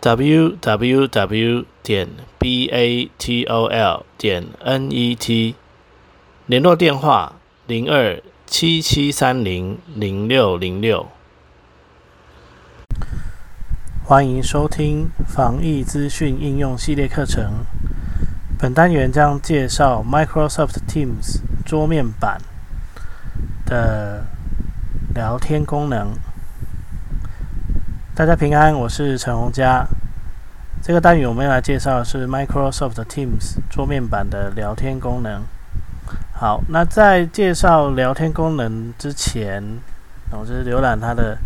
Www 点 batol 点 net，联络电话零二七七三零零六零六。欢迎收听防疫资讯应用系列课程。本单元将介绍 Microsoft Teams 桌面版的聊天功能。大家平安，我是陈洪佳。这个单元我们要来介绍的是 Microsoft Teams 桌面版的聊天功能。好，那在介绍聊天功能之前，我就是浏览它的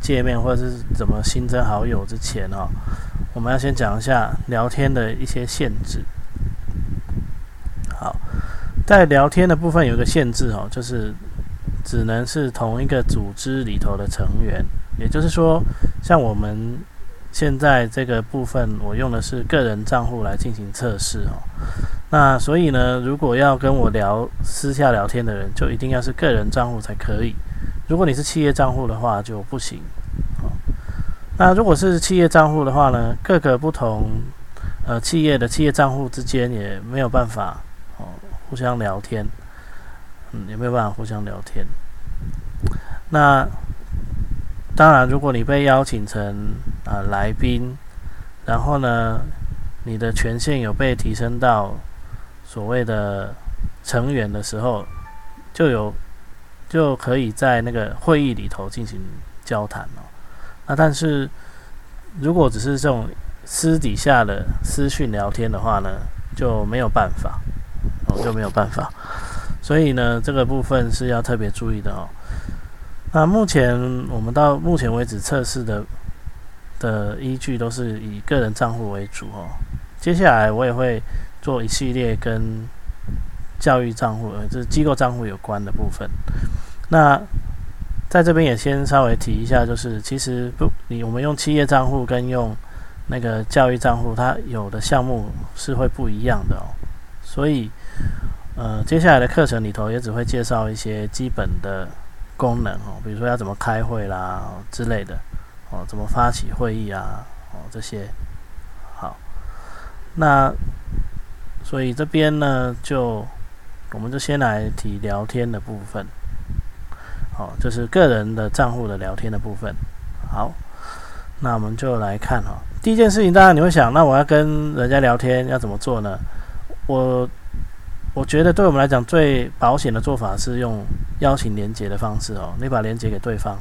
界面或者是怎么新增好友之前哦，我们要先讲一下聊天的一些限制。好，在聊天的部分有个限制哦，就是只能是同一个组织里头的成员。也就是说，像我们现在这个部分，我用的是个人账户来进行测试哦。那所以呢，如果要跟我聊私下聊天的人，就一定要是个人账户才可以。如果你是企业账户的话，就不行。哦，那如果是企业账户的话呢，各个不同呃企业的企业账户之间也没有办法哦互相聊天，嗯，也没有办法互相聊天。那当然，如果你被邀请成啊来宾，然后呢，你的权限有被提升到所谓的成员的时候，就有就可以在那个会议里头进行交谈哦。那但是如果只是这种私底下的私讯聊天的话呢，就没有办法哦，就没有办法。所以呢，这个部分是要特别注意的哦。那目前我们到目前为止测试的的依据都是以个人账户为主哦。接下来我也会做一系列跟教育账户，就是机构账户有关的部分。那在这边也先稍微提一下，就是其实不，你我们用企业账户跟用那个教育账户，它有的项目是会不一样的哦。所以呃，接下来的课程里头也只会介绍一些基本的。功能哦，比如说要怎么开会啦之类的哦，怎么发起会议啊哦这些好，那所以这边呢就我们就先来提聊天的部分，好，就是个人的账户的聊天的部分。好，那我们就来看哈，第一件事情，当然你会想，那我要跟人家聊天要怎么做呢？我。我觉得对我们来讲最保险的做法是用邀请连接的方式哦，你把连接给对方。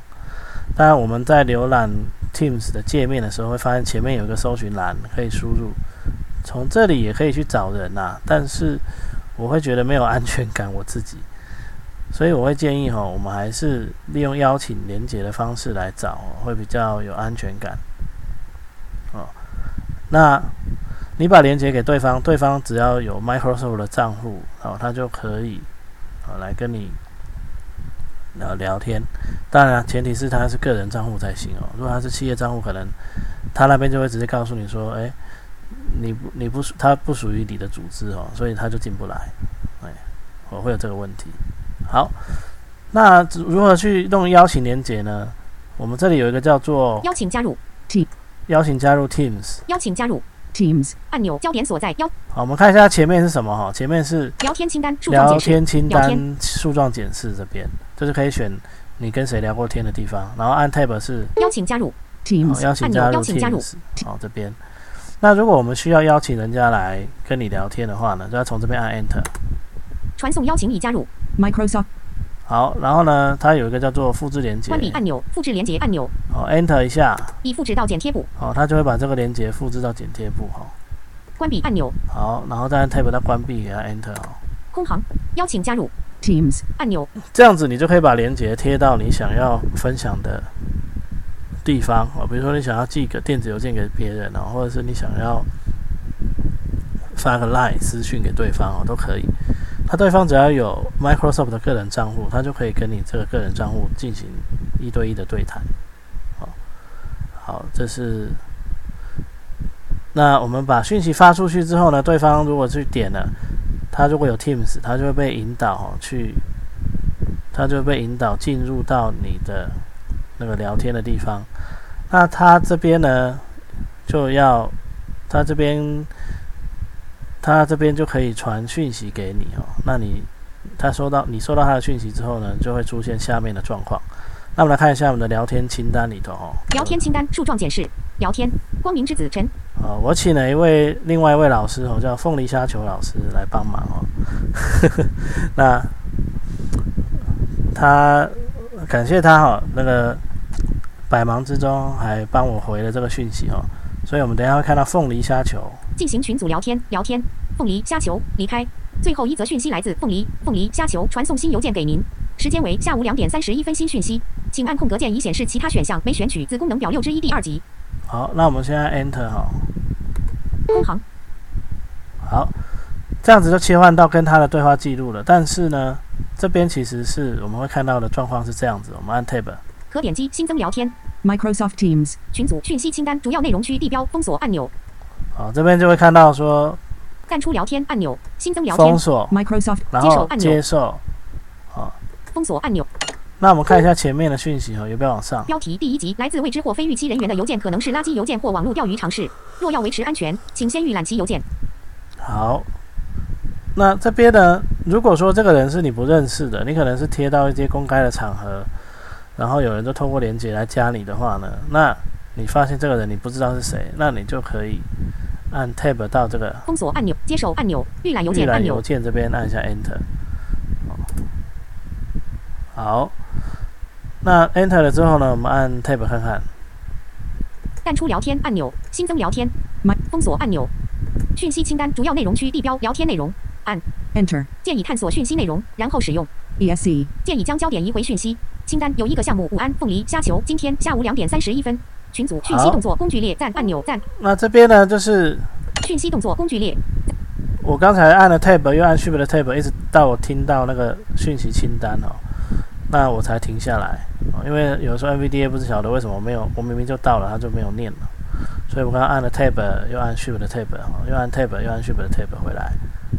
当然我们在浏览 Teams 的界面的时候，会发现前面有一个搜寻栏可以输入，从这里也可以去找人呐。但是我会觉得没有安全感，我自己，所以我会建议哈，我们还是利用邀请连接的方式来找，会比较有安全感。哦，那。你把链接给对方，对方只要有 Microsoft 的账户，哦，他就可以啊来跟你聊聊天。当然，前提是他是个人账户才行哦。如果他是企业账户，可能他那边就会直接告诉你说：“哎，你不你不属他不属于你的组织哦，所以他就进不来。”哎，我会有这个问题。好，那如何去弄邀请连接呢？我们这里有一个叫做邀请加入 Team，邀请加入 Teams，邀请加入。Teams 按钮焦点所在。邀好，我们看一下前面是什么哈？前面是聊天清单、聊天清单、树状检视这边，就是可以选你跟谁聊过天的地方，然后按 Tab 是邀请加入 Teams 邀请加入 Teams。好，这边。那如果我们需要邀请人家来跟你聊天的话呢，就要从这边按 Enter。传送邀请已加入 Microsoft。好，然后呢，它有一个叫做复制连接。关闭按钮，复制连接按钮。好，Enter 一下。已复制到剪贴簿。好，它就会把这个连接复制到剪贴簿。哈。关闭按钮。好，然后再按 Tab 它关闭，给它 Enter 哦。空行，邀请加入 Teams 按钮。这样子你就可以把连接贴到你想要分享的地方哦，比如说你想要寄个电子邮件给别人哦，或者是你想要发个 Line 私讯给对方哦，都可以。他对方只要有 Microsoft 的个人账户，他就可以跟你这个个人账户进行一对一的对谈。好，好，这是。那我们把讯息发出去之后呢，对方如果去点了，他如果有 Teams，他就会被引导去，他就被引导进入到你的那个聊天的地方。那他这边呢，就要他这边，他这边就可以传讯息给你哦。那你他收到你收到他的讯息之后呢，就会出现下面的状况。那我们来看一下我们的聊天清单里头哦。聊天清单树状检视聊天光明之子陈。哦，我请了一位另外一位老师哦，叫凤梨虾球老师来帮忙哦。那他感谢他哈，那个百忙之中还帮我回了这个讯息哦，所以我们等下会看到凤梨虾球进行群组聊天，聊天凤梨虾球离开，最后一则讯息来自凤梨凤梨虾球传送新邮件给您，时间为下午两点三十一分新讯息，请按空格键以显示其他选项，没选取子功能表六之一第二级。好，那我们现在 Enter 哈。空行。好，这样子就切换到跟他的对话记录了。但是呢，这边其实是我们会看到的状况是这样子。我们按 Tab，可点击新增聊天，Microsoft Teams 群组讯息清单主要内容区地标封锁按钮。好，这边就会看到说，淡出聊天按钮，新增聊天封锁，Microsoft 然后接受，好，封锁按钮。那我们看一下前面的讯息哈，有没有往上？标题：第一集，来自未知或非预期人员的邮件可能是垃圾邮件或网络钓鱼尝试。若要维持安全，请先预览其邮件。好，那这边呢？如果说这个人是你不认识的，你可能是贴到一些公开的场合，然后有人就通过连接来加你的话呢，那你发现这个人你不知道是谁，那你就可以按 Tab 到这个封锁按钮、接受按钮、预览邮件按钮。邮件这边按一下 Enter。好。那 Enter 了之后呢？我们按 Tab 看看。淡出聊天按钮，新增聊天，封锁按钮，讯息清单主要内容区地标聊天内容，按 Enter。建议探索讯息内容，然后使用 ESE。建议将焦点移回讯息清单，有一个项目。午安，凤梨虾球。今天下午两点三十一分。群组讯息动作工具列赞按钮赞。那这边呢，就是讯息动作工具列。我刚才按了 Tab，又按 Shift 的 Tab，一直到我听到那个讯息清单哦。那我才停下来，因为有时候 NVDA 不是晓得为什么没有，我明明就到了，它就没有念了，所以我刚刚按了 Tab，又按 Shift 的 Tab，又按 Tab，又按 Shift 的 Tab 回来，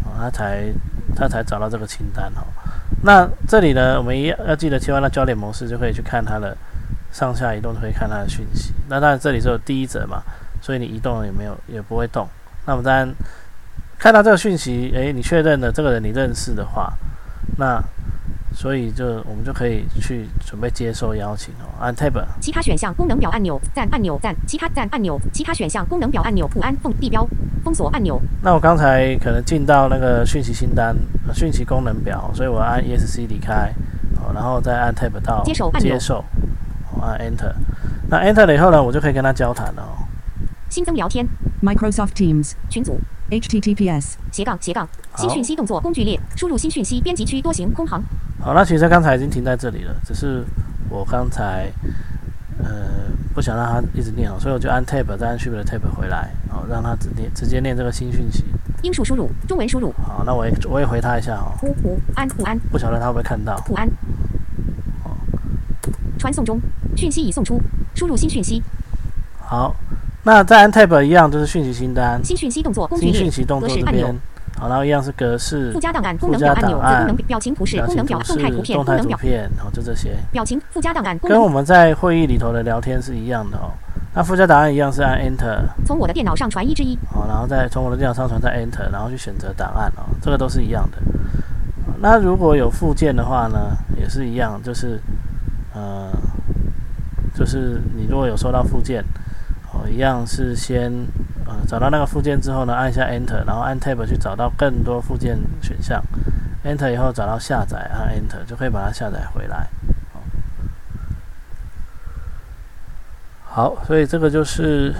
哦，它才它才找到这个清单哦。那这里呢，我们一要记得切换到焦点模式，就可以去看它的上下移动，可以看它的讯息。那当然这里只有第一者嘛，所以你移动也没有也不会动。那我们再看到这个讯息，诶，你确认了这个人你认识的话，那。所以就我们就可以去准备接受邀请哦，按 Tab。其他选项功能表按钮赞按钮赞其他赞按钮其他选项功能表按钮不安封地标封锁按钮。那我刚才可能进到那个讯息清单讯息功能表，所以我按 ESC 离开，哦，然后再按 Tab 到接受按钮接受，按 Enter。那 Enter 了以后呢，我就可以跟他交谈了哦。新增聊天 Microsoft Teams 群组 HTTPS 斜杠斜杠新讯息动作工具列输入新讯息编辑区多行空行。好，那其实刚才已经停在这里了，只是我刚才呃不想让它一直念哦，所以我就按 Tab 再按 Shift 的 Tab 回来，好让它直念直接念这个新讯息。英数输入，中文输入。好，那我也我也回他一下哦。午午安不安。不晓得他会不会看到。午安。传送中，讯息已送出，输入新讯息。好，那再按 Tab 一样，就是讯息清单。新讯息动作工具新讯息动作这边。好，然后一样是格式。附加档案功能表按钮。功能表情图示功能表动态图片动态图片，然后就这些。表情附加档案。跟我们在会议里头的聊天是一样的哦。那附加档案一样是按 Enter。从我的电脑上传一之一。好，然后再从我的电脑上传再 Enter，然后去选择档案哦。这个都是一样的。那如果有附件的话呢，也是一样，就是呃，就是你如果有收到附件，哦，一样是先呃。找到那个附件之后呢，按一下 Enter，然后按 Tab 去找到更多附件选项。Enter 以后找到下载，按 Enter 就可以把它下载回来。好，所以这个就是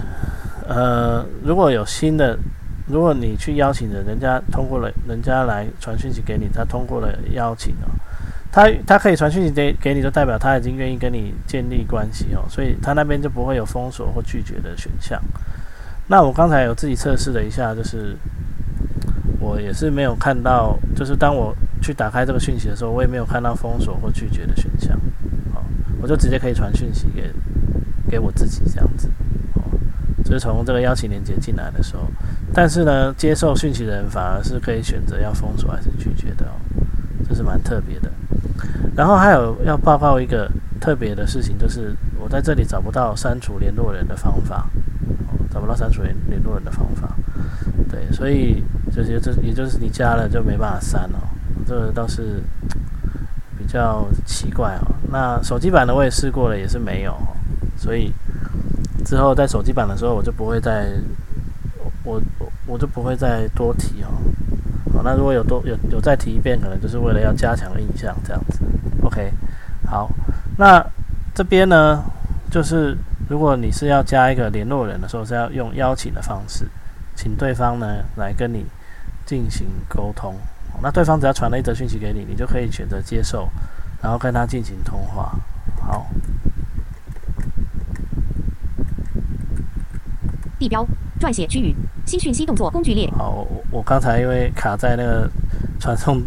呃，如果有新的，如果你去邀请人，人家通过了，人家来传讯息给你，他通过了邀请哦，他他可以传讯息给给你，就代表他已经愿意跟你建立关系哦，所以他那边就不会有封锁或拒绝的选项。那我刚才有自己测试了一下，就是我也是没有看到，就是当我去打开这个讯息的时候，我也没有看到封锁或拒绝的选项。哦，我就直接可以传讯息给给我自己这样子。哦，就是从这个邀请连接进来的时候，但是呢，接受讯息的人反而是可以选择要封锁还是拒绝的哦，这是蛮特别的。然后还有要报告一个特别的事情，就是我在这里找不到删除联络人的方法，找不到删除联联络人的方法。对，所以这些这也就是你加了就没办法删哦，这个倒是比较奇怪哦。那手机版的我也试过了，也是没有，所以之后在手机版的时候我就不会再我我我就不会再多提哦。好，那如果有多有有再提一遍，可能就是为了要加强印象这样子。OK，好，那这边呢，就是如果你是要加一个联络人的时候，是要用邀请的方式，请对方呢来跟你进行沟通。那对方只要传了一则讯息给你，你就可以选择接受，然后跟他进行通话。好，地标撰写区域。新讯息动作工具列。好，我我刚才因为卡在那个传送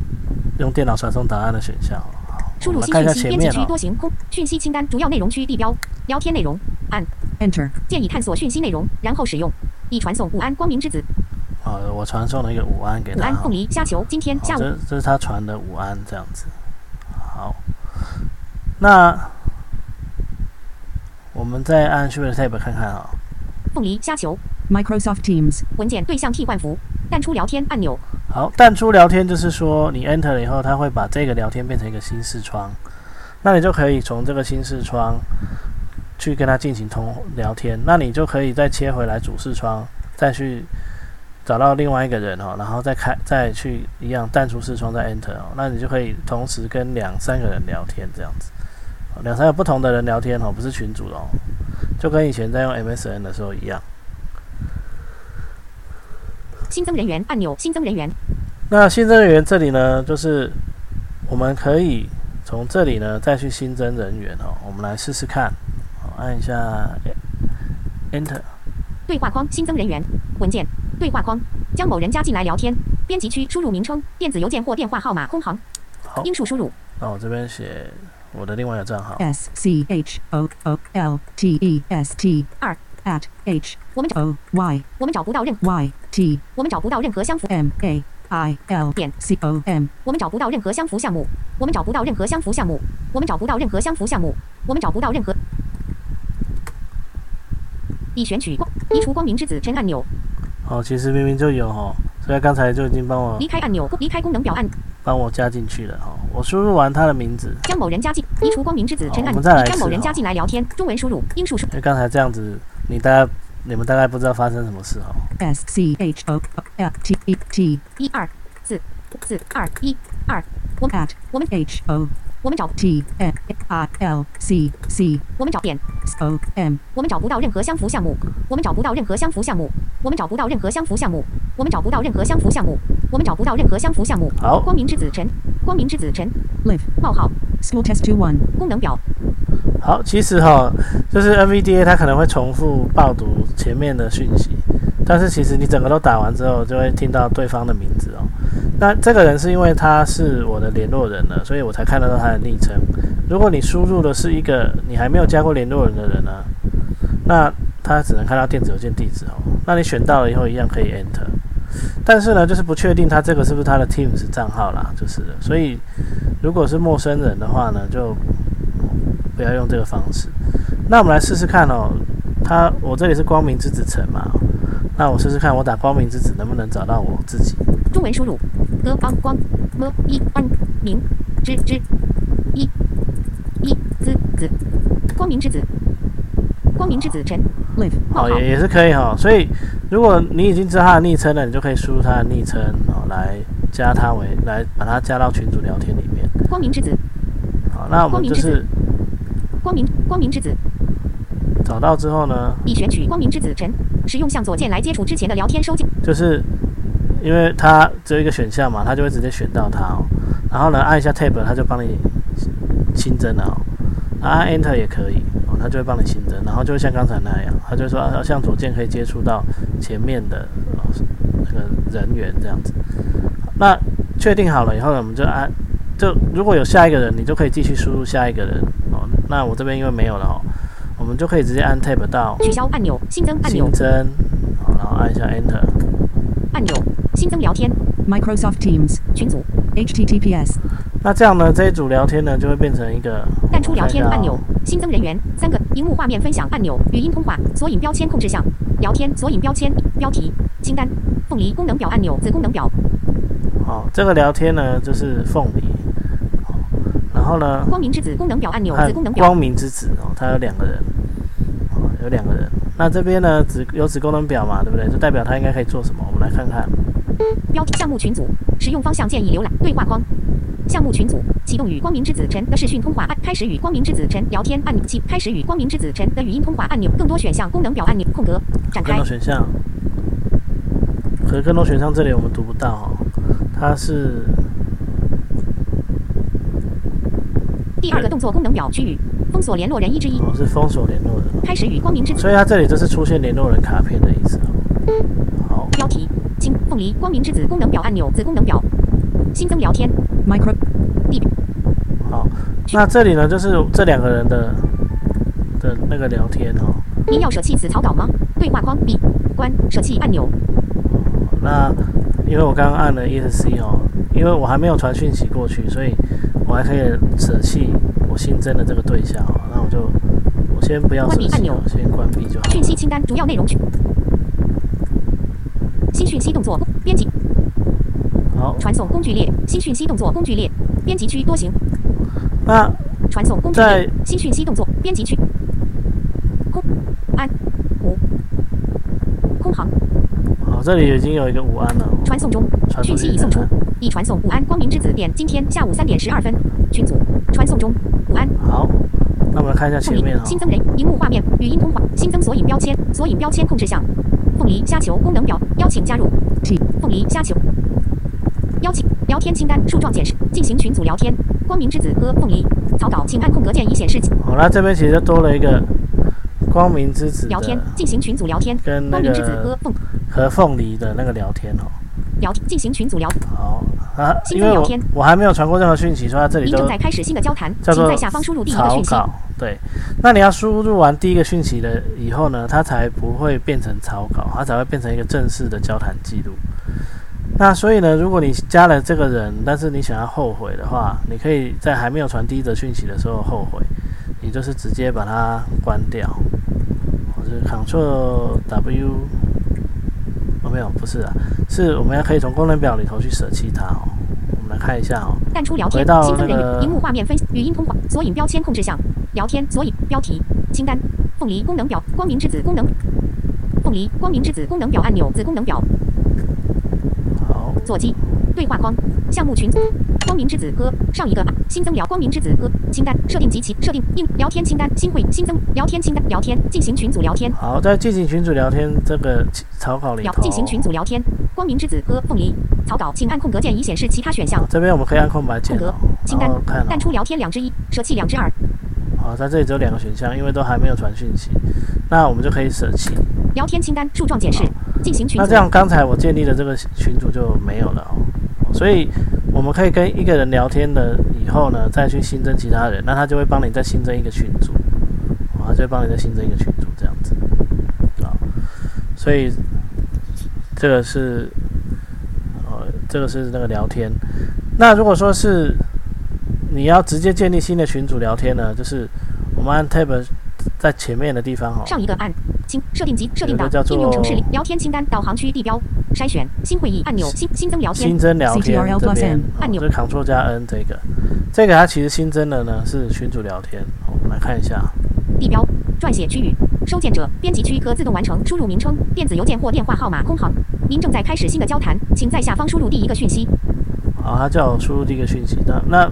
用电脑传送档案的选项。输入新讯息编辑区多行空讯息清单主要内容区地标聊天内容按 Enter 建议探索讯息内容然后使用已传送午安光明之子。好，我传送了一个午安给他。午安凤梨虾球今天下午。这这是他传的午安这样子。好，那我们再按 Shift Tab 看看啊。凤梨虾球。Microsoft Teams 文件对象替换符淡出聊天按钮。好，淡出聊天就是说你 Enter 了以后，它会把这个聊天变成一个新视窗，那你就可以从这个新视窗去跟他进行通聊天。那你就可以再切回来主视窗，再去找到另外一个人哦，然后再开再去一样淡出视窗再 Enter 哦，那你就可以同时跟两三个人聊天这样子，两三个不同的人聊天哦，不是群主哦，就跟以前在用 MSN 的时候一样。新增人员按钮，新增人员。那新增人员这里呢，就是我们可以从这里呢再去新增人员哦。我们来试试看，好，按一下 Enter。对话框新增人员，文件对话框，将某人加进来聊天。编辑区输入名称、电子邮件或电话号码空行。好，英数输入。那我这边写我的另外一个账号。S C H O O L T E S T 二。At h 我们找 o y 我们找不到任何 y t 我们找不到任何相符 m a i l 点 c o m 我们找不到任何相符项目我们找不到任何相符项目我们找不到任何相符项目我们找不到任何已选取光移除光明之子陈按钮。哦，其实明明就有哦，所以刚才就已经帮我离开按钮离开功能表按帮我加进去了哦。我输入完他的名字，将某人加进移除光明之子陈按钮。将某人加进来聊天，中文输入英数输。因为刚才这样子。你大概你们大概不知道发生什么事哦。S C H O L T E T 一二四四二一二。我们 at 我们 H O 我们找 T N I L C C 我们找点 O M 我们找不到任何相符项目。我们找不到任何相符项目。我们找不到任何相符项目。我们找不到任何相符项目。我们找不到任何相符项目。好。光明之子陈。光明之子陈。Live 冒号 School Test Two One 功能表。好，其实哈，就是 NVDA 它可能会重复报读前面的讯息，但是其实你整个都打完之后，就会听到对方的名字哦。那这个人是因为他是我的联络人了，所以我才看得到他的昵称。如果你输入的是一个你还没有加过联络人的人呢，那他只能看到电子邮件地址哦。那你选到了以后，一样可以 Enter，但是呢，就是不确定他这个是不是他的 Teams 账号啦，就是。所以如果是陌生人的话呢，就。不要用这个方式。那我们来试试看哦。他，我这里是光明之子城嘛。那我试试看，我打光明之子能不能找到我自己？中文输入：哥方光么一安明之之一一之子光明之子光明之子城 live 好也也是可以哈。所以如果你已经知道他的昵称了，你就可以输入他的昵称哦，来加他为来把他加到群组聊天里面。光明之子。好，那我们就是。光明光明之子，找到之后呢？已选取光明之子陈，使用向左键来接触之前的聊天收件。就是因为它只有一个选项嘛，它就会直接选到它哦。然后呢，按一下 Tab，它就帮你新增了哦。按 Enter 也可以哦，它就会帮你新增。然后就像刚才那样，它就说向左键可以接触到前面的那个人员这样子。那确定好了以后呢，我们就按就如果有下一个人，你就可以继续输入下一个人哦。那我这边因为没有了哦，我们就可以直接按 Tab 到取消按钮，新增按钮，新增，好，然后按一下 Enter 按钮，新增聊天，Microsoft Teams 群组，HTTPS。那这样呢，这一组聊天呢就会变成一个淡出聊天按钮，新增人员三个，荧幕画面分享按钮，语音通话，索引标签控制项，聊天索引标签标题清单，凤梨功能表按钮子功能表。好，这个聊天呢就是凤梨，然后呢，光明之子功能表按钮子功能表。光明之子哦，他有两个人，哦，有两个人。那这边呢，子有子功能表嘛，对不对？就代表他应该可以做什么？我们来看看。标题项目群组使用方向建议浏览对话框。项目群组启动与光明之子陈的视讯通话按开始与光明之子陈聊天按钮器开始与光明之子陈的语音通话按钮更多选项功能表按钮空格展开更多选项，可是更多选项这里我们读不到哦，它是第二个动作功能表区域封锁联络人一之一。哦是封锁联络人，开始与光明之子所以它这里就是出现联络人卡片的意思。哦。好，标题清凤梨光明之子功能表按钮子功能表。新增聊天，micro，地好，那这里呢，就是这两个人的的那个聊天哦。您要舍弃此草稿吗？对话框 B 关舍弃按钮。那因为我刚刚按了 ESC 哦，因为我还没有传讯息过去，所以我还可以舍弃我新增的这个对象哦。那我就我先不要关闭按钮，先关闭就好。讯息清单主要内容区，新讯息动作编辑。好传送工具列，新讯息动作工具列，编辑区多行。那传送工具列，新讯息动作编辑区。空安五空行。好，这里已经有一个午安了。传送中，讯息已送出，已传送。午安，光明之子点今天下午三点十二分，群组传送中。午安。好，那我们来看一下前面新增人，荧幕画面，语音通话，新增索引标签，索引标签控制项。凤梨虾球功能表，邀请加入。凤梨虾球。邀请聊天清单树状显示进行群组聊天。光明之子和凤梨草稿，请按空格键以显示。好了这边其实多了一个光明之子聊天进行群组聊天，跟光明之子和凤和凤梨的那个聊天哦。聊进行群组聊。好啊，因为我我还没有传过任何讯息，说在这里。您正在开始新的交谈，请在下方输入第一个讯息。对，那你要输入完第一个讯息了以后呢，它才不会变成草稿，它才会变成一个正式的交谈记录。那所以呢，如果你加了这个人，但是你想要后悔的话，你可以在还没有传第一则讯息的时候后悔，你就是直接把它关掉，或者 Ctrl W，哦没有，不是啊，是我们要可以从功能表里头去舍弃它哦。我们来看一下哦。淡出聊天，新增人员，荧幕画面分语音通话，索引标签控制项，聊天索引标题清单，凤梨功能表，光明之子功能，凤梨光明之子功能表按钮子功能表。好座机对话框。项目群光明之子歌上一个。新增聊光明之子歌清单设定及其设定应聊天。清单新会新增聊天。清单聊天进行群组聊天好在进行群组聊天。这个草稿里头进行群组聊天光明之子歌凤梨草稿请按空格键以显示其他选项。这边我们可以按空白键空格清单淡出聊天两之一舍弃两之二。好在这里只有两个选项因为都还没有传讯息。那我们就可以舍弃。聊天清单树状检视进行群那这样，刚才我建立的这个群组就没有了哦。所以我们可以跟一个人聊天了以后呢，再去新增其他人，那他就会帮你再新增一个群组，啊，就会帮你再新增一个群组这样子啊。所以这个是，呃，这个是那个聊天。那如果说是你要直接建立新的群组聊天呢，就是我们按 Tab 在前面的地方哈。上一个按。清设定及设定档应用程式聊天清单导航区地标筛选新会议按钮新新增聊天。新增聊天这边按钮，这 Ctrl 加 N 这个。这个它其实新增的呢是群组聊天，我们来看一下。地标撰写区域收件者编辑区可自动完成输入名称电子邮件或电话号码空行您正在开始新的交谈，请在下方输入第一个讯息。好，他叫我输入第一个讯息。那那。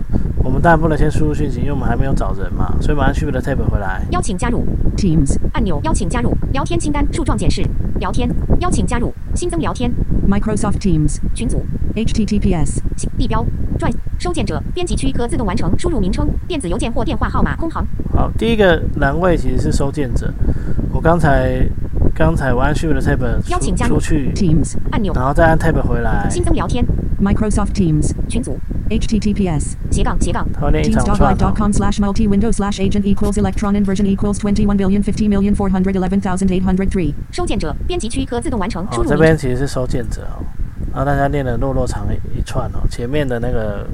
我们当然不能先输入讯息，因为我们还没有找人嘛，所以马上去的 tab 回来。邀请加入。Teams 按钮，邀请加入。聊天清单树状显示聊天，邀请加入。新增聊天。Microsoft Teams 群组。HTTPS 地标。转收件者。编辑区可自动完成。输入名称。电子邮件或电话号码。空行。好，第一个栏位其实是收件者，我刚才刚才我按 Shift Tab 邀请加入。出去。Teams 按钮，然后再按 Tab 回来，新增聊天 Microsoft Teams 群组 HTTPS 斜杠斜杠它会念一长串、哦。Teams.live.com slash multi window slash agent equals electron inversion equals twenty one billion fifty million four hundred eleven thousand eight hundred three 收件者编辑区可自动完成输哦，入名这边其实是收件者哦，然后大家念的落落长一一串哦，前面的那个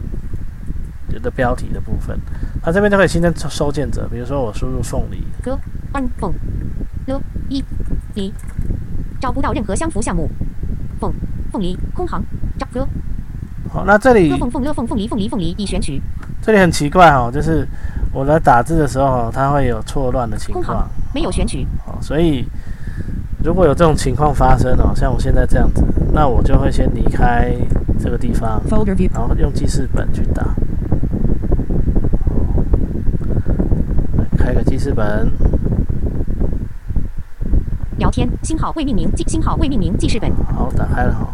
有的标题的部分，它这边就可以新增收收件者，比如说我输入凤梨，歌安凤了一梨，找不到任何相符项目。凤凤梨空行找歌好，那这里歌凤凤了凤凤梨凤梨凤梨已选取。这里很奇怪哦，就是我来打字的时候哦，它会有错乱的情况，没有选取。哦，所以如果有这种情况发生哦，像我现在这样子，那我就会先离开这个地方然后用记事本去打。来开个记事本，聊天星号未命名记星号未命名记事本。好，打开了哈。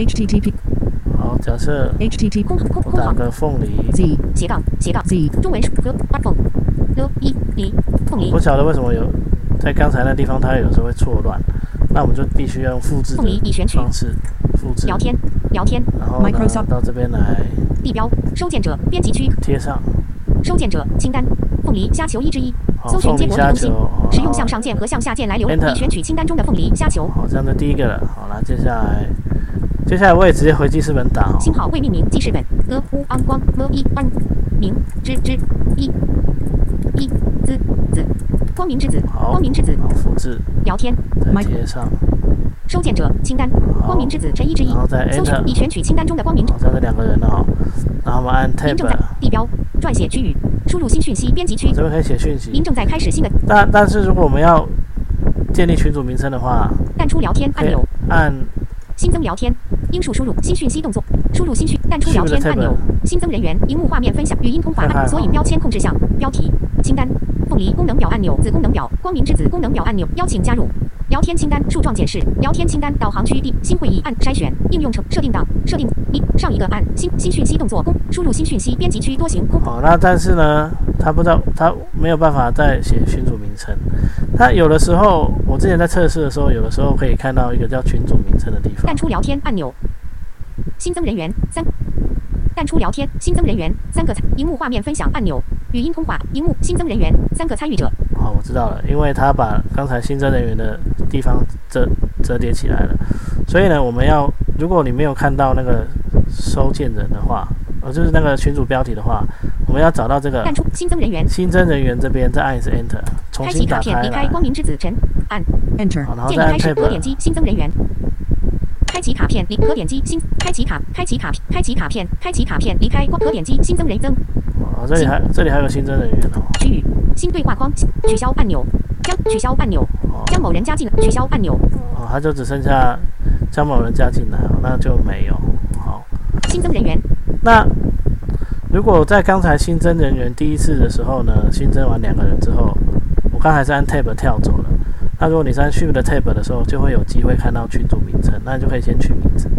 HTTP 好，假设 HTTP 空空我打空行个凤梨，Z 斜杠斜杠 Z 中文歌二凤 l 一梨凤梨。不晓得为什么有在刚才那地方它有时候会错乱，那我们就必须要用复制凤梨已选取的方式复制，聊天聊天。然后呢 Microsoft 到这边来地标收件者编辑区。贴上。收件者清单。凤梨虾球一之一。好，搜寻凤梨虾结果已更新球，好使用向上键和向下键来留 Enter 已选取清单中的凤梨虾球。好，这样就第一个了。好，了接下来，接下来我也直接回记事本打哦。星号未命名记事本呃乌安光了一安明之之一一滋子光明之子好，光明之子。好，复制，聊天。再贴上，收件者清单。好。光明之子陈一之一。然后再 Enter 已选取清单中的光明。好，这两个人了哦。然后我们按您正 Tab，在地标撰写区域。输入新讯息编辑区。这边可以写讯息。您。正在开始新的。但但是如果我们要建立群组名称的话，淡出聊天按钮。按新增聊天，英数输入新讯息动作，输入新讯淡出聊天按钮，新增人员，荧幕画面分享，语音通话按，索引标签控制项，标题，清单，凤梨功能表按钮，子功能表，光明之子功能表按钮，邀请加入。聊天清单树状显示，聊天清单导航区地新会议按筛选应用程设定档设定一上一个按新新讯息动作公输入新讯息编辑区多行空好，那但是呢，他不知道，他没有办法再写群组名称。他有的时候，我之前在测试的时候，有的时候可以看到一个叫群组名称的地方淡。出聊天按钮，新增人员三，淡出聊天新增人员三个参荧幕画面分享按钮，语音通话荧幕新增人员三个参与者。好，我知道了，因为他把刚才新增人员的地方折折叠起来了，所以呢，我们要如果你没有看到那个收件人的话，呃，就是那个群组标题的话，我们要找到这个淡出新增人员，新增人员这边，再按一次 Enter，重开启新打开卡片离开。光明之子陈按 Enter 好，然后再按建议开始 Tab 可点击新增人员。开启卡片离可点击新开启卡开启卡开启卡片开启卡片离开光可点击新增人增哦，这里还这里还有新增人员哦。区域新对话框取消按钮将取消按钮将某人加进来取消按钮哦，他就只剩下将某人加进来，那就没有。好，新增人员那如果在刚才新增人员第一次的时候呢，新增完两个人之后，我刚才是按 Tab 跳走了。那如果你在按 Shift 的 Tab 的时候，就会有机会看到群组名称，那你就可以先取名字。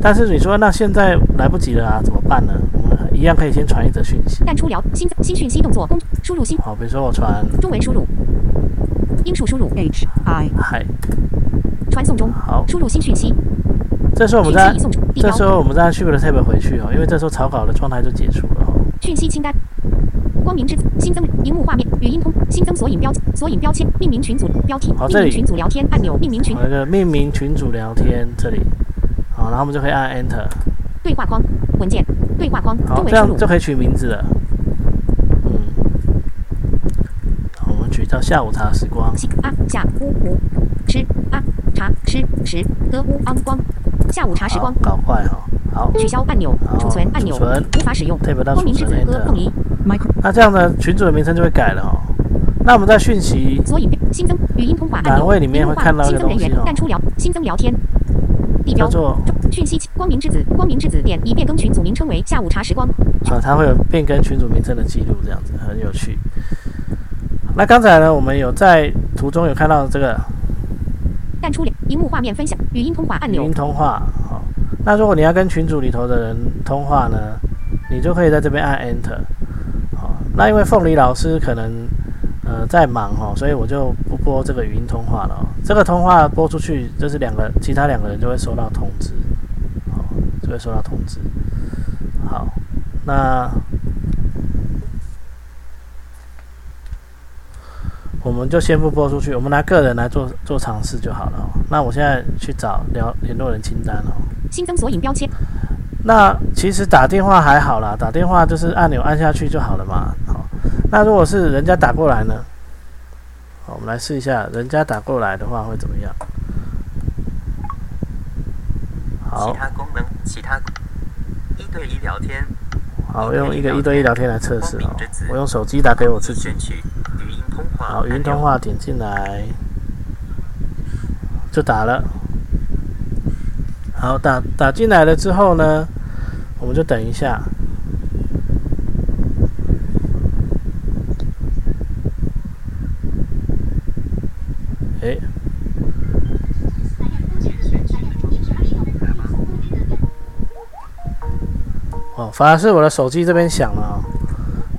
但是你说那现在来不及了啊，怎么办呢？我们一样可以先传一则讯息。淡出聊新新讯息动作工输入新好，比如说我传中文输入英数输入 H I 嗨，传送中好，输入新讯息这时候我们再讯息已送出地这时候我们再按 Shift 的 Tab 回去哦，因为这时候草稿的状态就解除了哦。讯息清单。光明之子新增荧幕画面语音通新增索引标索引标签命名群组标题命名群组聊天按钮命名群。好，那个命名群组聊天这里，好，然后我们就可以按 Enter，对话框文件对话框好，这样就可以取名字了。嗯，好，我们取叫下午茶时光。啊下乌无吃啊茶吃时的乌安光。下午茶时光。搞坏哈、好取消按钮储存按钮无法使用光明之子储存和那这样呢，群组的名称就会改了哈、那我们在讯息所以新增语音通话按钮栏位里面会看到一新增人个东西哦。员淡出聊新增聊天地标叫做讯息光明之子光明之子点已变更群组名称为下午茶时光。啊，它会有变更群组名称的记录，这样子很有趣。那刚才呢，我们有在图中有看到这个淡出荧幕画面分享语音通话按钮。语音通话，好、那如果你要跟群组里头的人通话呢，你就可以在这边按 Enter。好、那因为凤梨老师可能呃在忙哈，所以我就不播这个语音通话了。这个通话播出去，就是两个其他两个人就会收到通知，好，就会收到通知。好，那我们就先不播出去，我们拿个人来做做尝试就好了。那我现在去找聊联络人清单哦，新增索引标签。那其实打电话还好啦，打电话就是按钮按下去就好了嘛。好，那如果是人家打过来呢？好，我们来试一下，人家打过来的话会怎么样？好。其他功能，其他一对一聊天。好，用一个一对一聊天来测试哦。我用手机打给我自己。好，语音通话点进来，就打了。好，打打进来了之后呢，我们就等一下。哎，哦，反而是我的手机这边响了。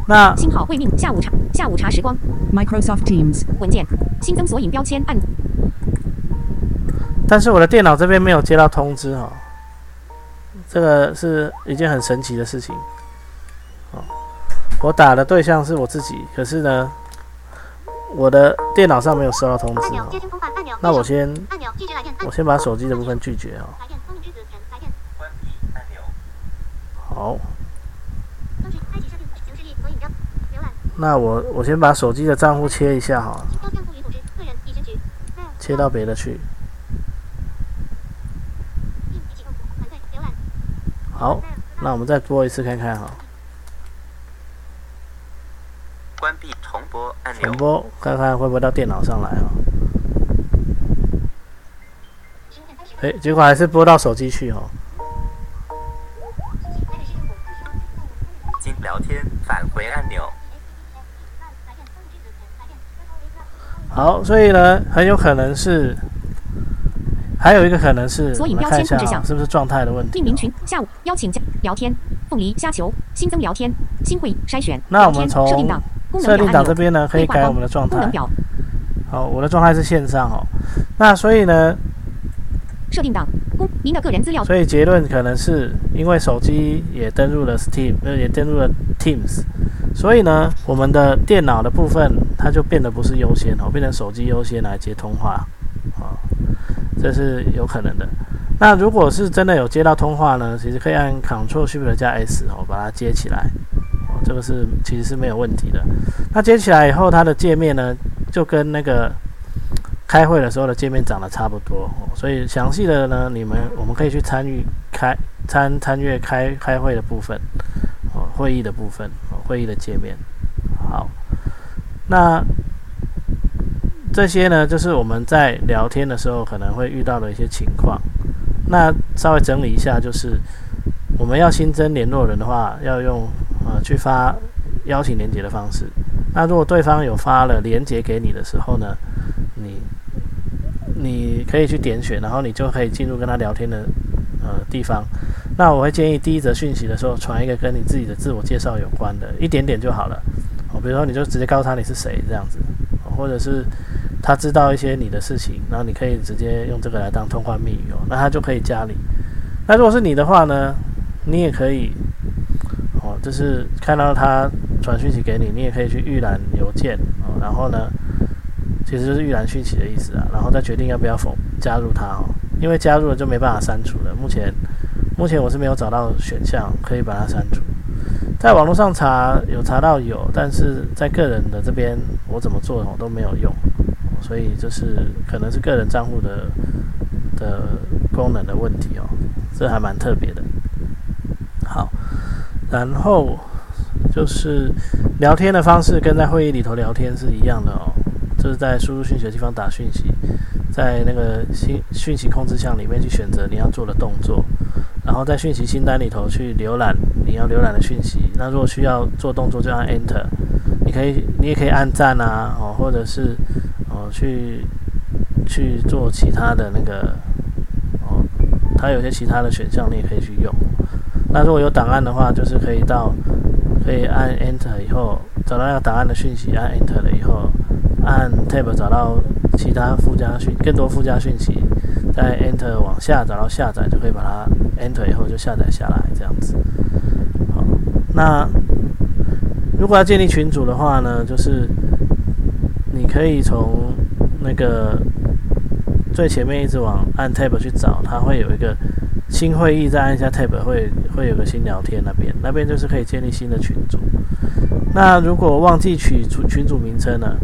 那星号未命，下午茶，下午茶时光，Microsoft Teams 文件，新增索引标签按。但是我的电脑这边没有接到通知哈，这个是一件很神奇的事情。哦，我打的对象是我自己，可是呢，我的电脑上没有收到通知哦。那我先，我先把手机的部分拒绝哦。好。那我我先把手机的账户切一下哈，切到别的去。好，那我们再播一次看看哈。关闭重播按钮。重播，看看会不会到电脑上来啊？哎，结果还是播到手机去哦。经聊天返回按钮。好，所以呢，很有可能是。还有一个可能是，我们看一下是不是状态的问题。命名群下午邀请加聊天，凤梨虾球新增聊天新会筛选。那我们从设定档设定档这边呢，可以改我们的状态。好，我的状态是线上哦。那所以呢，设定档公您的个人资料。所以结论可能是因为手机也登入了 Steam，呃，也登入了 Teams，所以呢，我们的电脑的部分它就变得不是优先哦，变成手机优先来接通话啊。这是有可能的。那如果是真的有接到通话呢？其实可以按 Ctrl Shift 加 S 哦，把它接起来。这个是其实是没有问题的。那接起来以后，它的界面呢，就跟那个开会的时候的界面长得差不多。所以详细的呢，你们我们可以去参与开参参阅开开会的部分哦，会议的部分，会议的界面。好，那。这些呢，就是我们在聊天的时候可能会遇到的一些情况。那稍微整理一下，就是我们要新增联络人的话，要用呃去发邀请连接的方式。那如果对方有发了连接给你的时候呢，你你可以去点选，然后你就可以进入跟他聊天的呃地方。那我会建议第一则讯息的时候传一个跟你自己的自我介绍有关的，一点点就好了。哦，比如说你就直接告诉他你是谁这样子，或者是。他知道一些你的事情，然后你可以直接用这个来当通话密语哦，那他就可以加你。那如果是你的话呢，你也可以，就是看到他传讯息给你，你也可以去预览邮件哦，然后呢，其实就是预览讯息的意思啊，然后再决定要不要否加入他哦，因为加入了就没办法删除了。目前目前我是没有找到选项可以把它删除，在网络上查有查到有，但是在个人的这边我怎么做我都没有用。所以就是可能是个人账户的的功能的问题哦，这还蛮特别的。好，然后就是聊天的方式跟在会议里头聊天是一样的哦，就是在输入讯息的地方打讯息，在那个讯讯息控制项里面去选择你要做的动作，然后在讯息清单里头去浏览你要浏览的讯息。那如果需要做动作就按 Enter，你可以你也可以按赞啊，哦，或者是哦。去去做其他的那个哦，它有些其他的选项，你也可以去用。那如果有档案的话，就是可以到可以按 Enter 以后找到那个档案的讯息，按 Enter 了以后，按 Tab 找到其他附加讯，更多附加讯息，再 Enter 往下找到下载，就可以把它 Enter 以后就下载下来，这样子。好，那如果要建立群组的话呢，就是你可以从那个最前面一直往按 Tab 去找，它会有一个新会议，再按一下 Tab 会会有个新聊天那边，那边就是可以建立新的群组。那如果忘记取群群组名称了，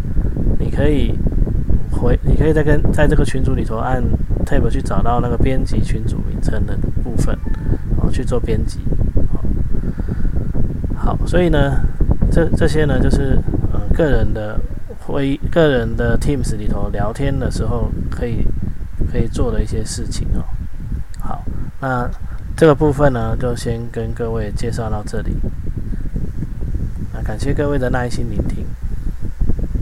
你可以回，你可以再跟在这个群组里头按 Tab 去找到那个编辑群组名称的部分，然后去做编辑。好，所以呢，这这些呢就是呃个人的会、个人的 Teams 里头聊天的时候可以可以做的一些事情。那这个部分呢就先跟各位介绍到这里。那感谢各位的耐心聆听。